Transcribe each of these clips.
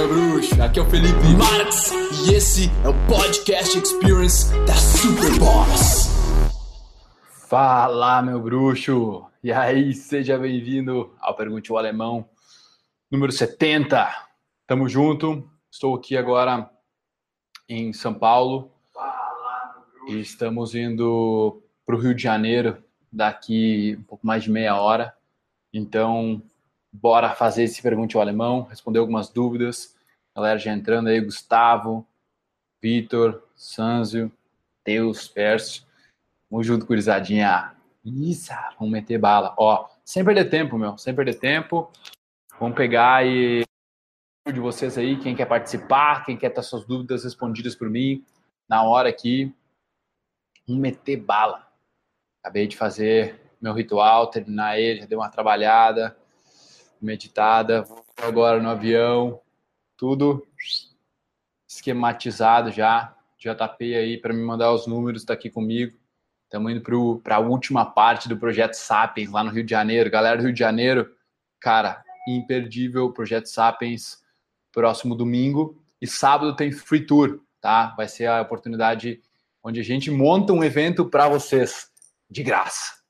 Aqui é o Felipe Marx e esse é o Podcast Experience da Superboss. Fala, meu bruxo. E aí, seja bem-vindo ao Pergunte o Alemão número 70. Tamo junto. Estou aqui agora em São Paulo e estamos indo para o Rio de Janeiro daqui um pouco mais de meia hora. Então, bora fazer esse Pergunte ao Alemão, responder algumas dúvidas. Galera já entrando aí, Gustavo, Vitor, Sanzio, Deus, Pércio. Vamos junto, gurizadinha. Isso, vamos meter bala. Ó, sem perder tempo, meu, sem perder tempo. Vamos pegar e de vocês aí, quem quer participar, quem quer ter suas dúvidas respondidas por mim na hora aqui. Vamos meter bala. Acabei de fazer meu ritual, terminar ele, já dei uma trabalhada, meditada, agora no avião, tudo esquematizado já. JP aí para me mandar os números, está aqui comigo. Estamos indo para a última parte do projeto Sapiens lá no Rio de Janeiro. Galera do Rio de Janeiro, cara, imperdível projeto Sapiens próximo domingo e sábado tem free tour, tá? Vai ser a oportunidade onde a gente monta um evento para vocês de graça.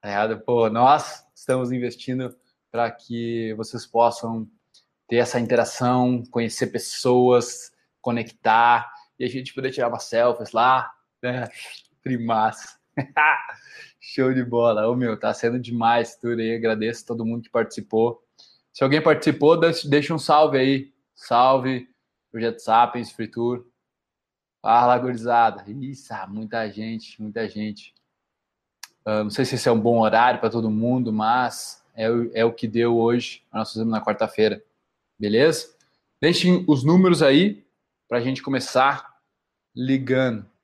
Tá Pô, nós estamos investindo para que vocês possam ter essa interação, conhecer pessoas, conectar e a gente poder tirar umas selfies lá, né? Primaço. Show de bola. Ô meu, tá sendo demais tudo aí. Agradeço a todo mundo que participou. Se alguém participou, deixa um salve aí. Salve, Projeto Sapiens, Free Tour. Fala, gurizada. Isso, muita gente, muita gente. Uh, não sei se esse é um bom horário para todo mundo, mas é, é o que deu hoje. Nós fizemos na quarta-feira. Beleza? Deixem os números aí para a gente começar ligando.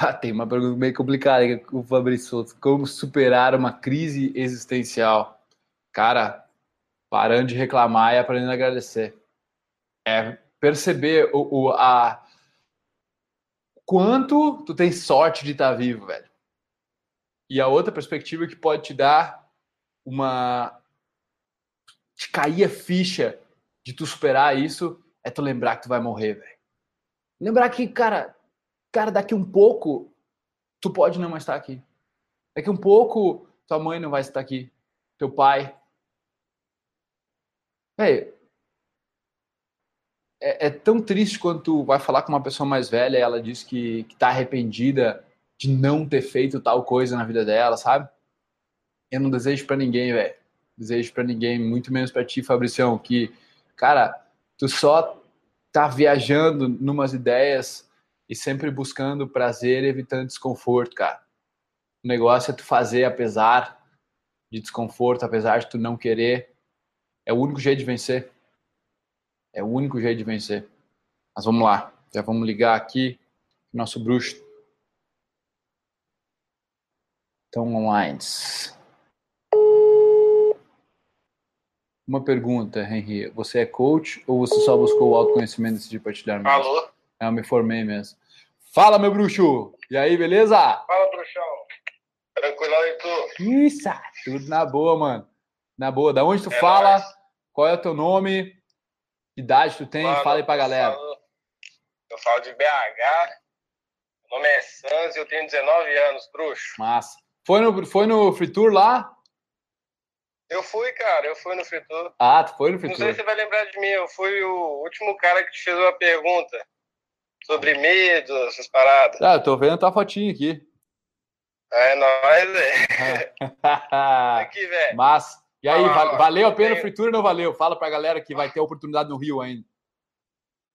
Ah, tem uma pergunta meio complicada com o Fabrício Como superar uma crise existencial? Cara, parando de reclamar e aprendendo a agradecer. É perceber o, o a quanto tu tem sorte de estar vivo, velho. E a outra perspectiva que pode te dar uma te cair a ficha de tu superar isso é tu lembrar que tu vai morrer, velho. Lembrar que, cara, cara, daqui um pouco tu pode não mais estar aqui. Daqui um pouco tua mãe não vai estar aqui, teu pai, é, é, tão triste quando tu vai falar com uma pessoa mais velha e ela diz que, que tá arrependida de não ter feito tal coisa na vida dela, sabe? Eu não desejo para ninguém, velho. Desejo para ninguém, muito menos para ti, Fabricião, que, cara, tu só tá viajando numas ideias e sempre buscando prazer evitando desconforto, cara. O negócio é tu fazer apesar de desconforto, apesar de tu não querer. É o único jeito de vencer. É o único jeito de vencer. Mas vamos lá. Já vamos ligar aqui nosso bruxo. Então, online. Uma pergunta, Henry. Você é coach ou você só buscou o autoconhecimento e decidiu partilhar mais? Alô? É, eu me formei mesmo. Fala, meu bruxo! E aí, beleza? Fala, bruxão. Tranquilão e tu? Isso, tudo na boa, mano. Na boa. Da onde tu é fala? Nóis. Qual é o teu nome? Que idade tu tem? Mano, Fala aí pra eu galera. Falo, eu falo de BH. Meu nome é Sans e eu tenho 19 anos, bruxo. Massa. Foi no, foi no Free Tour lá? Eu fui, cara. Eu fui no Free Tour. Ah, tu foi no Free Não Tour? Não sei se você vai lembrar de mim. Eu fui o último cara que te fez uma pergunta sobre medo, essas paradas. Ah, eu tô vendo tua fotinha aqui. É nóis, velho. aqui, velho. Massa. E aí, ah, valeu a pena o Free Tour ou não valeu? Fala pra galera que vai ter oportunidade no Rio ainda.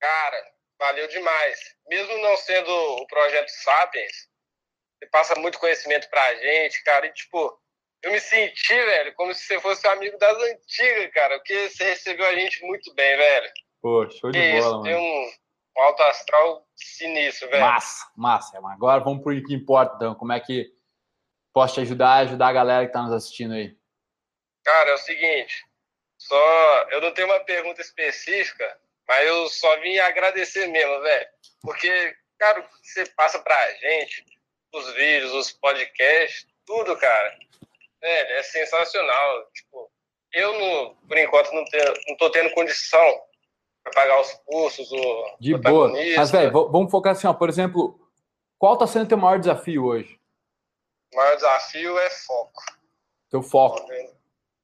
Cara, valeu demais. Mesmo não sendo o projeto Sapiens, você passa muito conhecimento pra gente, cara. E, tipo, eu me senti, velho, como se você fosse um amigo das antigas, cara. Porque você recebeu a gente muito bem, velho. Pô, show de bola, isso, mano. Tem um, um alto astral sinistro, velho. Massa, massa. Agora vamos pro que importa, então. Como é que posso te ajudar e ajudar a galera que tá nos assistindo aí? Cara, é o seguinte, só eu não tenho uma pergunta específica, mas eu só vim agradecer mesmo, velho. Porque, cara, o que você passa pra gente, os vídeos, os podcasts, tudo, cara, velho, é sensacional. Tipo, eu, por enquanto, não, tenho, não tô tendo condição para pagar os cursos, o De boa. Mas, velho, vamos focar assim, ó. Por exemplo, qual tá sendo o teu maior desafio hoje? O maior desafio é foco. Teu foco.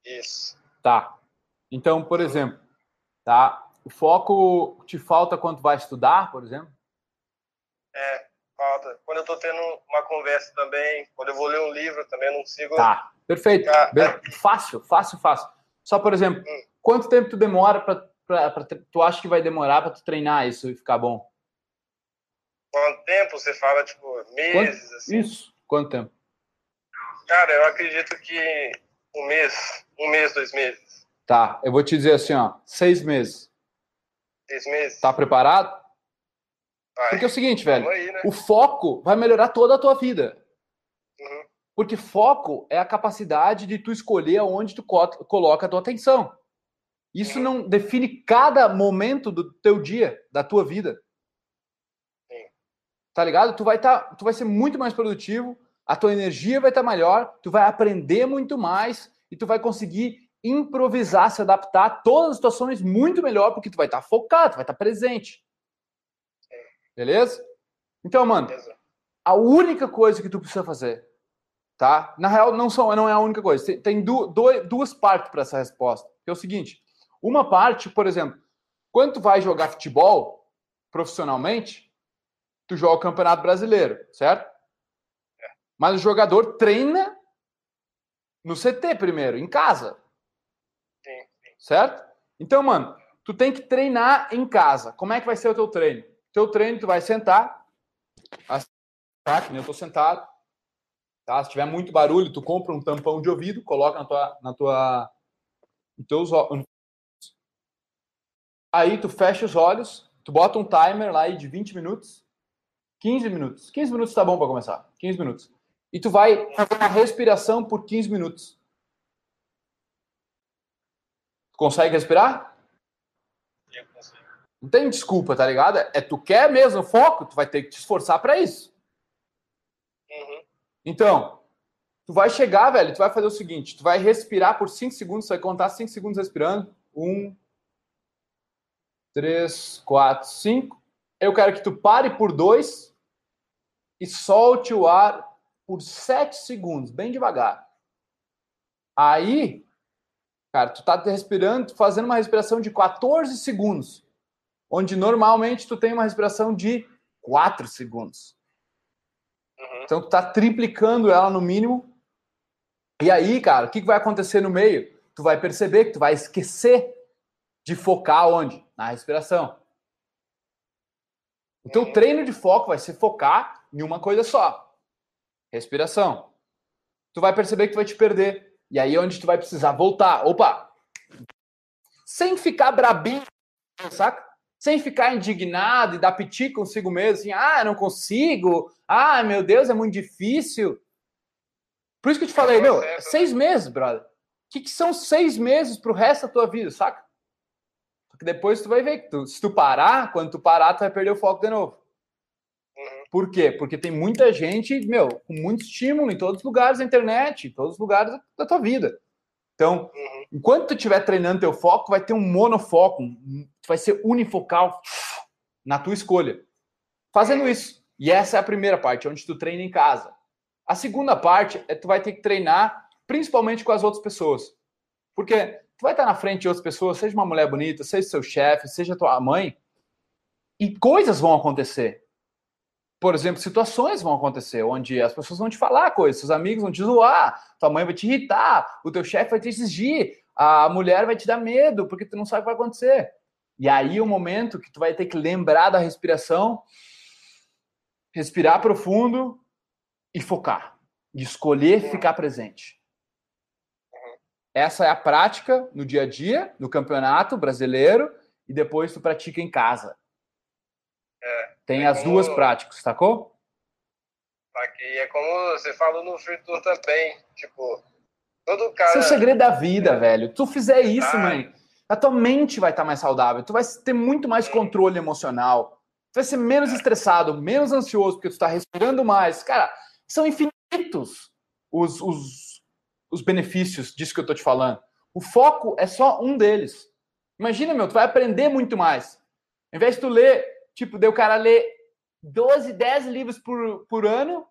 Isso. Tá. Então, por exemplo, tá? O foco te falta quando vai estudar, por exemplo? É, falta. Quando eu tô tendo uma conversa também, quando eu vou ler um livro também, eu não consigo. Tá, perfeito. Ficar... Fácil, fácil, fácil. Só, por exemplo, hum. quanto tempo tu demora para tu acha que vai demorar para tu treinar isso e ficar bom? Quanto tempo você fala, tipo, meses? Quanto? Assim? Isso, quanto tempo? Cara, eu acredito que um mês, um mês, dois meses. Tá, eu vou te dizer assim, ó, seis meses. Seis meses. Tá preparado? Vai. Porque é o seguinte, velho, aí, né? o foco vai melhorar toda a tua vida. Uhum. Porque foco é a capacidade de tu escolher aonde tu coloca a tua atenção. Isso uhum. não define cada momento do teu dia, da tua vida. Sim. Tá ligado? Tu vai tá, tu vai ser muito mais produtivo, a tua energia vai estar tá melhor, tu vai aprender muito mais e tu vai conseguir improvisar, se adaptar a todas as situações muito melhor, porque tu vai estar tá focado, tu vai estar tá presente. Beleza? Então, mano, a única coisa que tu precisa fazer, tá? Na real, não, são, não é a única coisa. Tem, tem du, du, duas partes para essa resposta. Que é o seguinte: uma parte, por exemplo, quando tu vai jogar futebol profissionalmente, tu joga o Campeonato Brasileiro, certo? É. Mas o jogador treina no CT primeiro, em casa. Sim, sim. Certo? Então, mano, tu tem que treinar em casa. Como é que vai ser o teu treino? Teu treino, tu vai sentar, tá? Que nem eu tô sentado. Tá? Se tiver muito barulho, tu compra um tampão de ouvido, coloca na tua, na tua, nos teus Aí tu fecha os olhos, tu bota um timer lá de 20 minutos, 15 minutos. 15 minutos tá bom para começar. 15 minutos. E tu vai fazer uma respiração por 15 minutos. Consegue respirar? Eu consigo. Não tem desculpa, tá ligado? É tu quer mesmo foco, tu vai ter que te esforçar para isso. Uhum. Então, tu vai chegar, velho, tu vai fazer o seguinte: tu vai respirar por 5 segundos, tu vai contar 5 segundos respirando. 1, 3, 4, 5. Eu quero que tu pare por 2 e solte o ar por 7 segundos, bem devagar. Aí, cara, tu tá respirando, fazendo uma respiração de 14 segundos onde normalmente tu tem uma respiração de 4 segundos. Uhum. Então tu tá triplicando ela no mínimo. E aí, cara, o que, que vai acontecer no meio? Tu vai perceber que tu vai esquecer de focar onde? Na respiração. O teu uhum. treino de foco vai ser focar em uma coisa só. Respiração. Tu vai perceber que tu vai te perder. E aí é onde tu vai precisar voltar. Opa! Sem ficar brabinho, saca? Sem ficar indignado e dar piti consigo mesmo, assim, ah, não consigo, ah, meu Deus, é muito difícil. Por isso que eu te falei, meu, seis meses, brother. O que, que são seis meses pro resto da tua vida, saca? Porque depois tu vai ver que tu, se tu parar, quando tu parar, tu vai perder o foco de novo. Uhum. Por quê? Porque tem muita gente, meu, com muito estímulo em todos os lugares da internet, em todos os lugares da tua vida. Então, uhum. enquanto tu estiver treinando teu foco, vai ter um monofoco, vai ser unifocal na tua escolha. Fazendo isso. E essa é a primeira parte, onde tu treina em casa. A segunda parte é tu vai ter que treinar principalmente com as outras pessoas. Porque tu vai estar na frente de outras pessoas, seja uma mulher bonita, seja seu chefe, seja tua mãe, e coisas vão acontecer por exemplo, situações vão acontecer onde as pessoas vão te falar coisas, seus amigos vão te zoar, tua mãe vai te irritar, o teu chefe vai te exigir, a mulher vai te dar medo porque tu não sabe o que vai acontecer. E aí o momento que tu vai ter que lembrar da respiração, respirar profundo e focar, e escolher ficar presente. Essa é a prática no dia a dia, no campeonato brasileiro, e depois tu pratica em casa. Tem é as como... duas práticas, sacou? Aqui é como você falou no Free Tour também, tipo, todo cara... Esse é o segredo da vida, velho. Tu fizer isso, mãe, a tua mente vai estar mais saudável, tu vai ter muito mais controle emocional, tu vai ser menos é. estressado, menos ansioso, porque tu está respirando mais. Cara, são infinitos os, os, os benefícios disso que eu tô te falando. O foco é só um deles. Imagina, meu, tu vai aprender muito mais. Ao invés de tu ler, tipo, deu o cara ler 12, 10 livros por, por ano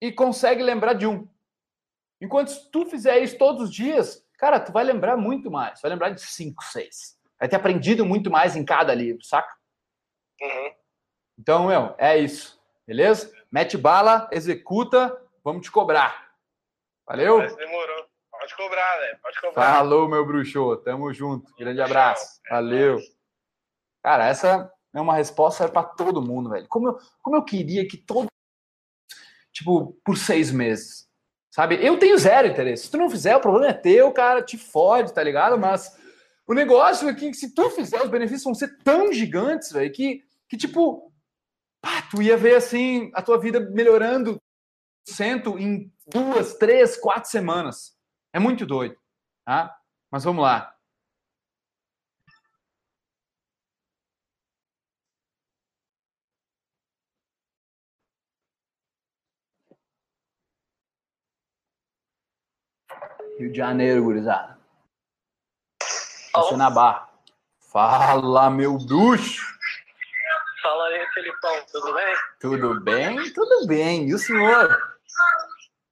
e consegue lembrar de um. Enquanto se tu fizer isso todos os dias, cara, tu vai lembrar muito mais. Vai lembrar de 5, 6. Vai ter aprendido muito mais em cada livro, saca? Uhum. Então, meu, é isso. Beleza? Mete bala, executa, vamos te cobrar. Valeu? Mas demorou. Pode cobrar, velho. Pode cobrar. Falou, meu bruxo. Tamo junto. Grande abraço. É Valeu. Cara, essa é uma resposta para todo mundo, velho. Como eu, como eu queria que todo. Tipo, por seis meses. Sabe? Eu tenho zero interesse. Se tu não fizer, o problema é teu, cara. Te fode, tá ligado? Mas o negócio é que se tu fizer, os benefícios vão ser tão gigantes, velho, que, que tipo, pá, tu ia ver assim a tua vida melhorando cento em duas, três, quatro semanas. É muito doido, tá? Mas vamos lá. Rio de Janeiro, gurizada. Você na barra. Fala, meu bruxo! Fala aí, Felipão, tudo bem? Tudo bem? Tudo bem. E o senhor?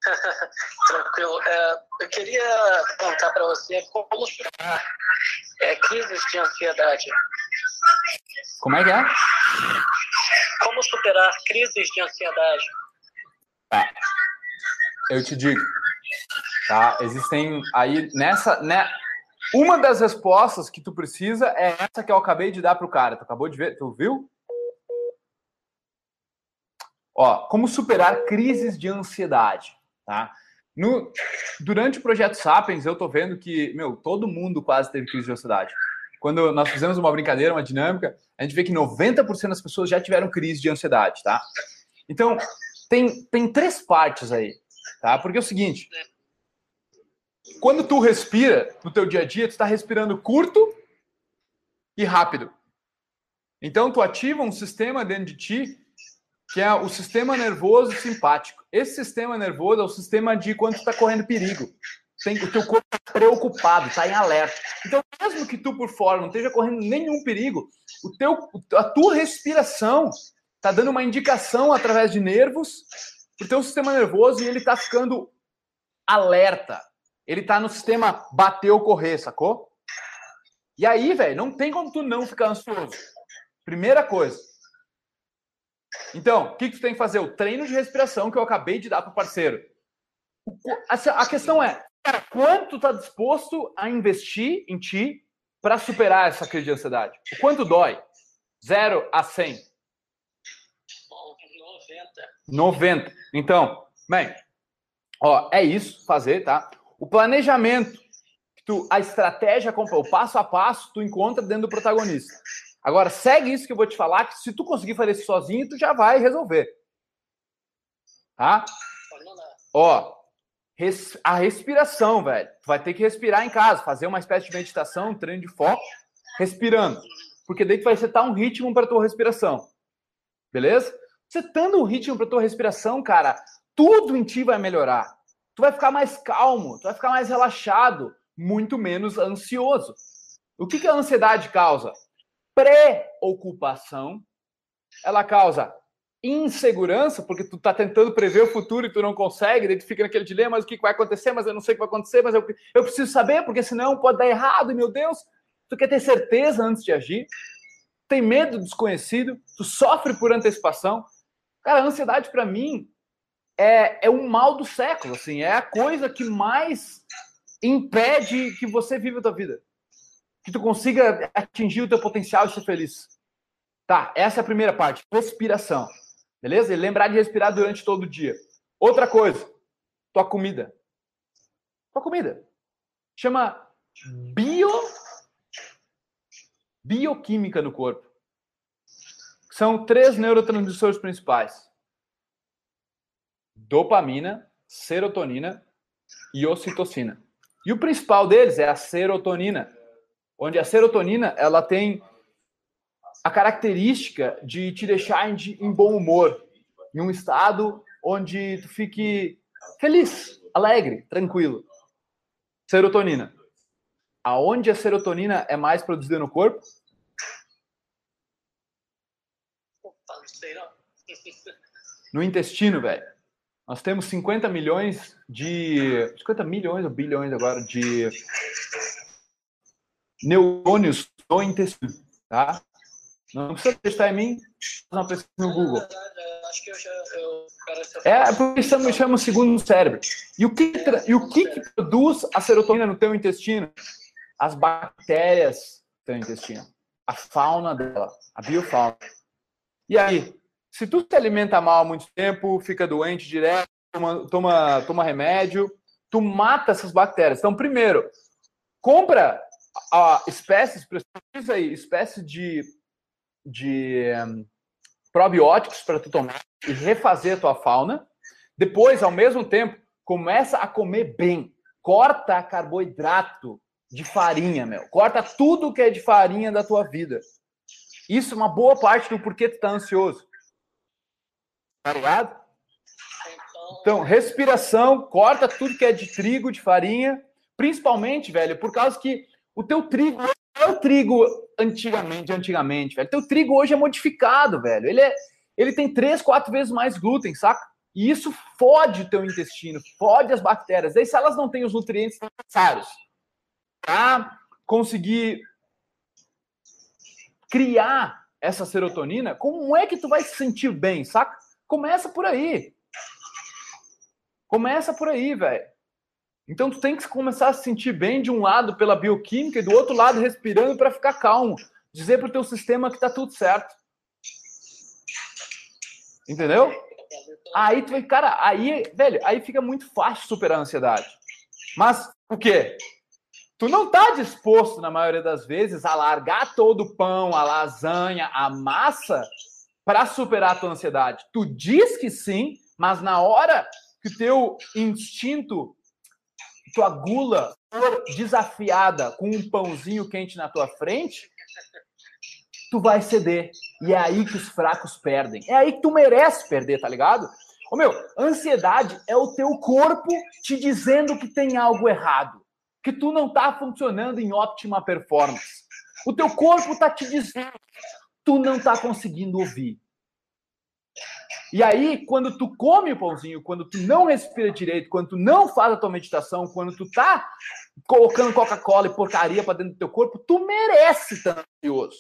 Tranquilo. É, eu queria contar para você como superar é, crises de ansiedade. Como é que é? Como superar crises de ansiedade. Tá. Eu te digo. Tá? Existem aí nessa, né, uma das respostas que tu precisa é essa que eu acabei de dar para o cara. Tu acabou de ver? Tu viu? Ó, como superar crises de ansiedade, tá? No, durante o projeto Sapiens, eu tô vendo que, meu, todo mundo quase teve crise de ansiedade. Quando nós fizemos uma brincadeira, uma dinâmica, a gente vê que 90% das pessoas já tiveram crise de ansiedade, tá? Então, tem, tem três partes aí, tá? Porque é o seguinte, quando tu respira no teu dia a dia, tu está respirando curto e rápido. Então tu ativa um sistema dentro de ti que é o sistema nervoso simpático. Esse sistema nervoso é o sistema de quando tu está correndo perigo. Tem, o teu corpo está preocupado, está em alerta. Então, mesmo que tu por fora não esteja correndo nenhum perigo, o teu, a tua respiração está dando uma indicação através de nervos para o teu sistema nervoso e ele está ficando alerta. Ele tá no sistema bater ou correr, sacou? E aí, velho, não tem como tu não ficar ansioso. Primeira coisa. Então, o que, que tu tem que fazer? O treino de respiração que eu acabei de dar pro parceiro. A questão é, cara, quanto tá disposto a investir em ti para superar essa crise de ansiedade? O quanto dói? Zero a 100. 90. 90. Então, bem, ó, é isso, fazer, tá? O planejamento, tu, a estratégia, o passo a passo, tu encontra dentro do protagonista. Agora, segue isso que eu vou te falar, que se tu conseguir fazer isso sozinho, tu já vai resolver. Tá? Ó, res, a respiração, velho. Tu vai ter que respirar em casa, fazer uma espécie de meditação, um treino de foco, respirando. Porque daí tu vai setar um ritmo para tua respiração. Beleza? Setando um ritmo para tua respiração, cara, tudo em ti vai melhorar tu vai ficar mais calmo, tu vai ficar mais relaxado, muito menos ansioso. O que, que a ansiedade causa? Preocupação. Ela causa insegurança, porque tu tá tentando prever o futuro e tu não consegue, daí tu fica naquele dilema, mas o que vai acontecer, mas eu não sei o que vai acontecer, mas eu, eu preciso saber, porque senão pode dar errado, e, meu Deus. Tu quer ter certeza antes de agir, tem medo do desconhecido, tu sofre por antecipação. Cara, a ansiedade para mim é, é um mal do século, assim, é a coisa que mais impede que você viva a tua vida. Que tu consiga atingir o teu potencial e ser feliz. Tá, essa é a primeira parte, respiração. Beleza? E lembrar de respirar durante todo o dia. Outra coisa, tua comida. Tua comida. Chama bio bioquímica no corpo. São três neurotransmissores principais dopamina, serotonina e ocitocina. E o principal deles é a serotonina, onde a serotonina ela tem a característica de te deixar em, em bom humor, em um estado onde tu fique feliz, alegre, tranquilo. Serotonina. aonde a serotonina é mais produzida no corpo? No intestino, velho. Nós temos 50 milhões de. 50 milhões ou bilhões agora de neurônios no intestino, tá? Não precisa acreditar em mim, faz uma pesquisa no Google. Acho que eu já. Eu, é, porque chama, chama o segundo cérebro. E o, que, e o que, que produz a serotonina no teu intestino? As bactérias do teu intestino. A fauna dela, a biofauna. E aí, se tu se alimenta mal há muito tempo, fica doente direto, toma, toma, toma remédio, tu mata essas bactérias. Então, primeiro, compra a espécies, precisa aí, de, de um, probióticos para tu tomar e refazer a tua fauna. Depois, ao mesmo tempo, começa a comer bem. Corta carboidrato de farinha, meu. Corta tudo que é de farinha da tua vida. Isso é uma boa parte do porquê tu tá ansioso. Tá ligado? Então, respiração, corta tudo que é de trigo, de farinha, principalmente, velho, por causa que o teu trigo não é o trigo antigamente, antigamente, velho. Teu trigo hoje é modificado, velho. Ele é, ele tem três, quatro vezes mais glúten, saca? E isso fode o teu intestino, fode as bactérias. Daí, se elas não têm os nutrientes necessários para conseguir criar essa serotonina, como é que tu vai se sentir bem, saca? Começa por aí. Começa por aí, velho. Então tu tem que começar a se sentir bem de um lado pela bioquímica e do outro lado respirando para ficar calmo. Dizer pro teu sistema que tá tudo certo. Entendeu? Aí tu vai, cara, aí, velho, aí fica muito fácil superar a ansiedade. Mas o quê? Tu não tá disposto, na maioria das vezes, a largar todo o pão, a lasanha, a massa para superar a tua ansiedade. Tu diz que sim, mas na hora que o teu instinto, tua gula for desafiada com um pãozinho quente na tua frente, tu vai ceder. E é aí que os fracos perdem. É aí que tu merece perder, tá ligado? Ô meu, ansiedade é o teu corpo te dizendo que tem algo errado, que tu não tá funcionando em ótima performance. O teu corpo tá te dizendo tu não tá conseguindo ouvir. E aí, quando tu come o pãozinho, quando tu não respira direito, quando tu não faz a tua meditação, quando tu tá colocando Coca-Cola e porcaria para dentro do teu corpo, tu merece estar ansioso.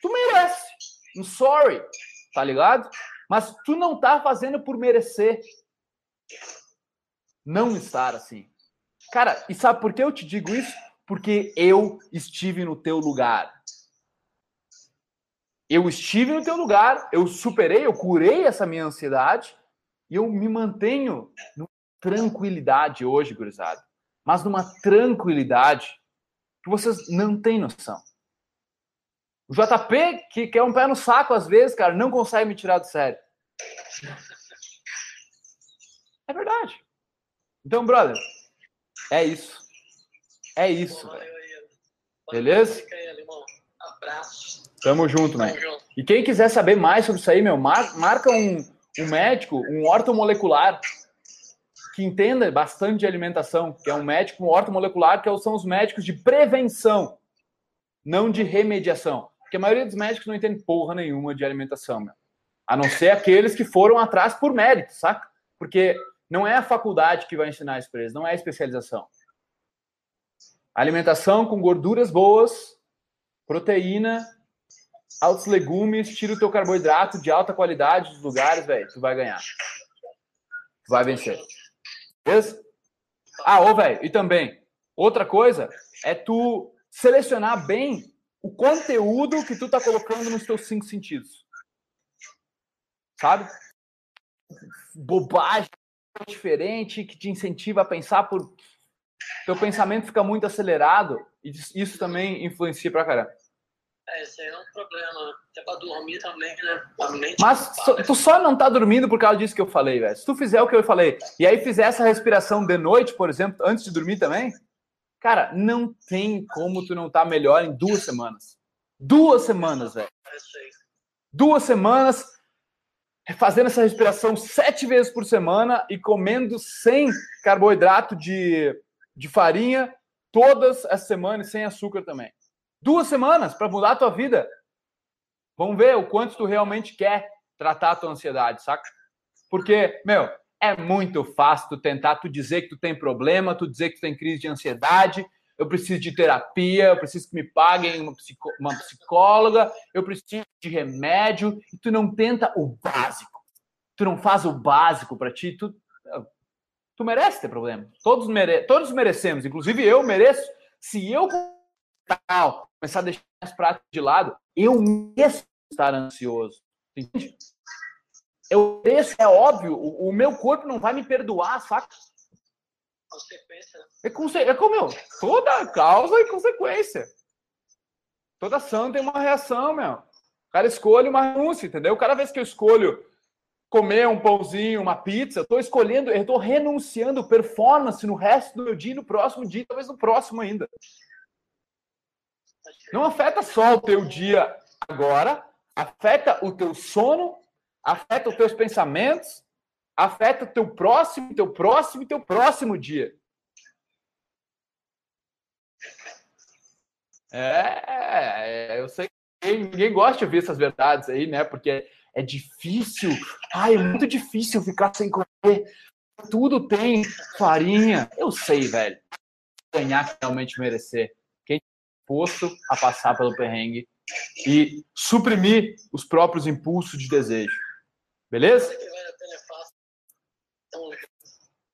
Tu merece. I'm sorry, tá ligado? Mas tu não tá fazendo por merecer. Não estar assim. Cara, e sabe por que eu te digo isso? Porque eu estive no teu lugar. Eu estive no teu lugar, eu superei, eu curei essa minha ansiedade e eu me mantenho numa tranquilidade hoje, gurizada. Mas numa tranquilidade que vocês não têm noção. O JP, que quer um pé no saco às vezes, cara, não consegue me tirar do sério. É verdade. Então, brother, é isso. É isso, velho. Beleza? Abraço. Tamo junto, né? E quem quiser saber mais sobre isso aí, meu, mar, marca um, um médico, um ortomolecular, que entenda bastante de alimentação, que é um médico, um ortomolecular, que são os médicos de prevenção, não de remediação. Porque a maioria dos médicos não entende porra nenhuma de alimentação, meu. A não ser aqueles que foram atrás por mérito, saca? Porque não é a faculdade que vai ensinar isso pra eles, não é a especialização. Alimentação com gorduras boas, proteína altos legumes, tira o teu carboidrato de alta qualidade dos lugares, velho, tu vai ganhar. Tu vai vencer. Beleza? Ah, ô, velho, e também, outra coisa é tu selecionar bem o conteúdo que tu tá colocando nos teus cinco sentidos. Sabe? Bobagem diferente que te incentiva a pensar por teu pensamento fica muito acelerado e isso também influencia pra caramba. É, isso aí é um problema. Até pra dormir também, né? Mas tu só não tá dormindo por causa disso que eu falei, velho. Se tu fizer o que eu falei, e aí fizer essa respiração de noite, por exemplo, antes de dormir também, cara, não tem como tu não tá melhor em duas semanas. Duas semanas, velho. É duas semanas fazendo essa respiração sete vezes por semana e comendo sem carboidrato de, de farinha todas as semanas sem açúcar também. Duas semanas para mudar a tua vida. Vamos ver o quanto tu realmente quer tratar a tua ansiedade, saca? Porque, meu, é muito fácil tu tentar tu dizer que tu tem problema, tu dizer que tu tem crise de ansiedade, eu preciso de terapia, eu preciso que me paguem uma, psico, uma psicóloga, eu preciso de remédio, e tu não tenta o básico. Tu não faz o básico para ti, tu, tu merece ter problema. Todos, mere, todos merecemos, inclusive eu mereço. Se eu começar a deixar as práticas de lado, eu mereço estar ansioso. Entende? Eu mereço, é óbvio, o, o meu corpo não vai me perdoar, saca? consequência. É, conse é como eu, toda causa e consequência. Toda ação tem uma reação, meu. O cara escolhe uma renúncia, entendeu? Cada vez que eu escolho comer um pãozinho, uma pizza, eu tô escolhendo, eu tô renunciando performance no resto do meu dia, no próximo dia, talvez no próximo ainda. Não afeta só o teu dia agora, afeta o teu sono, afeta os teus pensamentos, afeta o teu próximo, teu próximo e teu próximo dia. É, é, eu sei que ninguém gosta de ouvir essas verdades aí, né? Porque é difícil. Ai, é muito difícil ficar sem comer. Tudo tem farinha. Eu sei, velho. Ganhar realmente merecer. Disposto a passar pelo perrengue e suprimir os próprios impulsos de desejo. Beleza?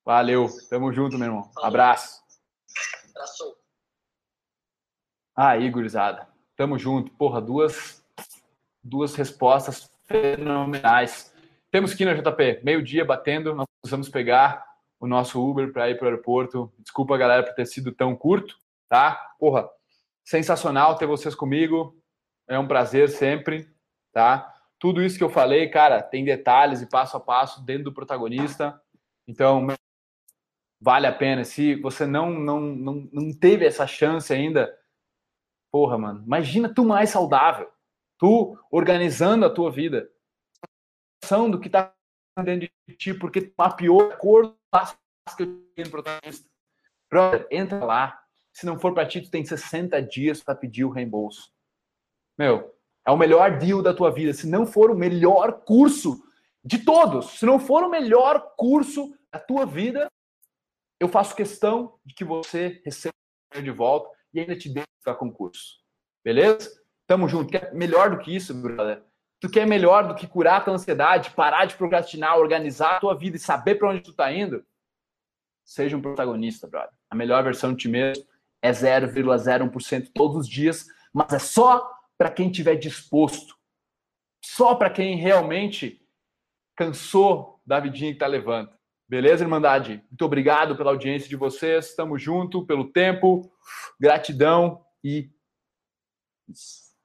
Valeu, tamo junto, meu irmão. Abraço. Abraço. Aí, gurizada. Tamo junto. Porra, duas, duas respostas fenomenais. Temos que ir na JP, meio-dia batendo, nós precisamos pegar o nosso Uber para ir para o aeroporto. Desculpa, galera, por ter sido tão curto, tá? Porra, sensacional ter vocês comigo. É um prazer sempre, tá? Tudo isso que eu falei, cara, tem detalhes e passo a passo dentro do protagonista. Então, vale a pena. Se você não, não, não, não teve essa chance ainda, porra, mano, imagina tu mais saudável, tu organizando a tua vida, do que tá dentro de ti, porque mapeou a cor do que eu tinha no protagonista. Brother, entra lá. Se não for para ti, tu tem 60 dias para pedir o reembolso. Meu, é o melhor deal da tua vida. Se não for o melhor curso de todos, se não for o melhor curso da tua vida, eu faço questão de que você receba de volta e ainda te dê para concurso. Beleza? Tamo junto. Quer melhor do que isso, brother? Tu quer melhor do que curar a tua ansiedade, parar de procrastinar, organizar a tua vida e saber para onde tu tá indo? Seja um protagonista, brother. A melhor versão de ti mesmo é 0,01% todos os dias, mas é só para quem tiver disposto. Só para quem realmente cansou da vidinha que tá levando. Beleza, Irmandade? Muito obrigado pela audiência de vocês. Estamos junto, pelo tempo. Gratidão e.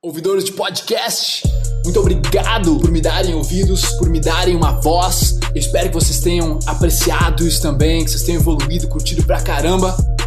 Ouvidores de podcast, muito obrigado por me darem ouvidos, por me darem uma voz. Eu espero que vocês tenham apreciado isso também, que vocês tenham evoluído, curtido pra caramba.